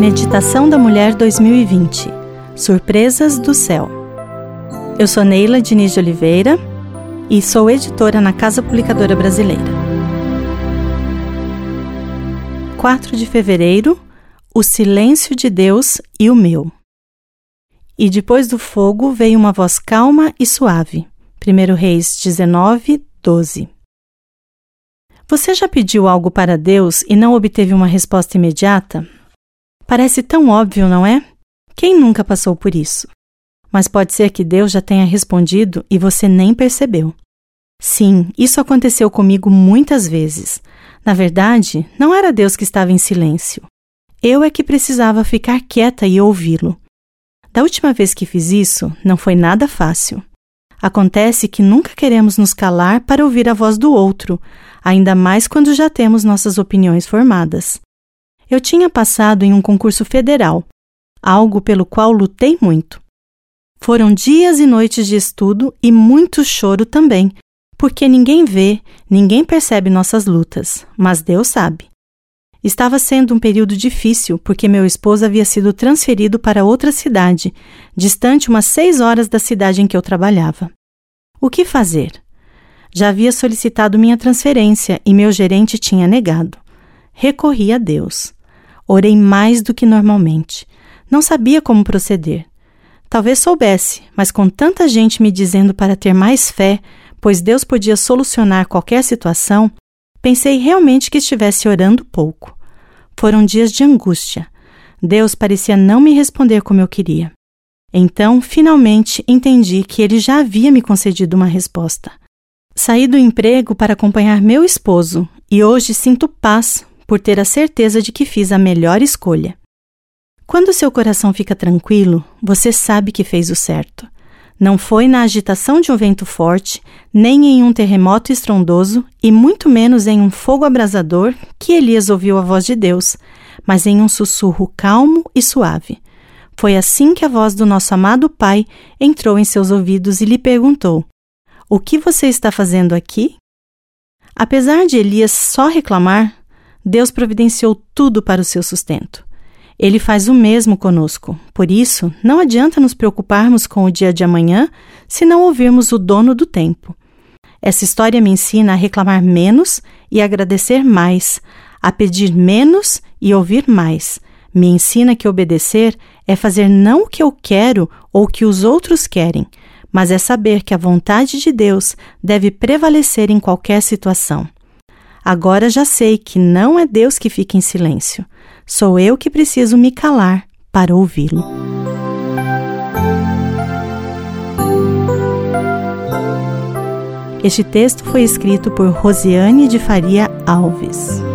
Meditação da Mulher 2020 Surpresas do Céu. Eu sou Neila Diniz de Oliveira e sou editora na Casa Publicadora Brasileira. 4 de fevereiro O silêncio de Deus e o meu. E depois do fogo veio uma voz calma e suave. 1 Reis 19, 12. Você já pediu algo para Deus e não obteve uma resposta imediata? Parece tão óbvio, não é? Quem nunca passou por isso? Mas pode ser que Deus já tenha respondido e você nem percebeu. Sim, isso aconteceu comigo muitas vezes. Na verdade, não era Deus que estava em silêncio. Eu é que precisava ficar quieta e ouvi-lo. Da última vez que fiz isso, não foi nada fácil. Acontece que nunca queremos nos calar para ouvir a voz do outro, ainda mais quando já temos nossas opiniões formadas. Eu tinha passado em um concurso federal, algo pelo qual lutei muito. Foram dias e noites de estudo e muito choro também, porque ninguém vê, ninguém percebe nossas lutas, mas Deus sabe. Estava sendo um período difícil porque meu esposo havia sido transferido para outra cidade, distante umas seis horas da cidade em que eu trabalhava. O que fazer? Já havia solicitado minha transferência e meu gerente tinha negado. Recorri a Deus. Orei mais do que normalmente. Não sabia como proceder. Talvez soubesse, mas com tanta gente me dizendo para ter mais fé, pois Deus podia solucionar qualquer situação, Pensei realmente que estivesse orando pouco. Foram dias de angústia. Deus parecia não me responder como eu queria. Então, finalmente, entendi que ele já havia me concedido uma resposta. Saí do emprego para acompanhar meu esposo e hoje sinto paz por ter a certeza de que fiz a melhor escolha. Quando seu coração fica tranquilo, você sabe que fez o certo. Não foi na agitação de um vento forte, nem em um terremoto estrondoso, e muito menos em um fogo abrasador que Elias ouviu a voz de Deus, mas em um sussurro calmo e suave. Foi assim que a voz do nosso amado Pai entrou em seus ouvidos e lhe perguntou: O que você está fazendo aqui? Apesar de Elias só reclamar, Deus providenciou tudo para o seu sustento. Ele faz o mesmo conosco. Por isso, não adianta nos preocuparmos com o dia de amanhã se não ouvirmos o dono do tempo. Essa história me ensina a reclamar menos e agradecer mais, a pedir menos e ouvir mais. Me ensina que obedecer é fazer não o que eu quero ou o que os outros querem, mas é saber que a vontade de Deus deve prevalecer em qualquer situação. Agora já sei que não é Deus que fica em silêncio. Sou eu que preciso me calar para ouvi-lo. Este texto foi escrito por Rosiane de Faria Alves.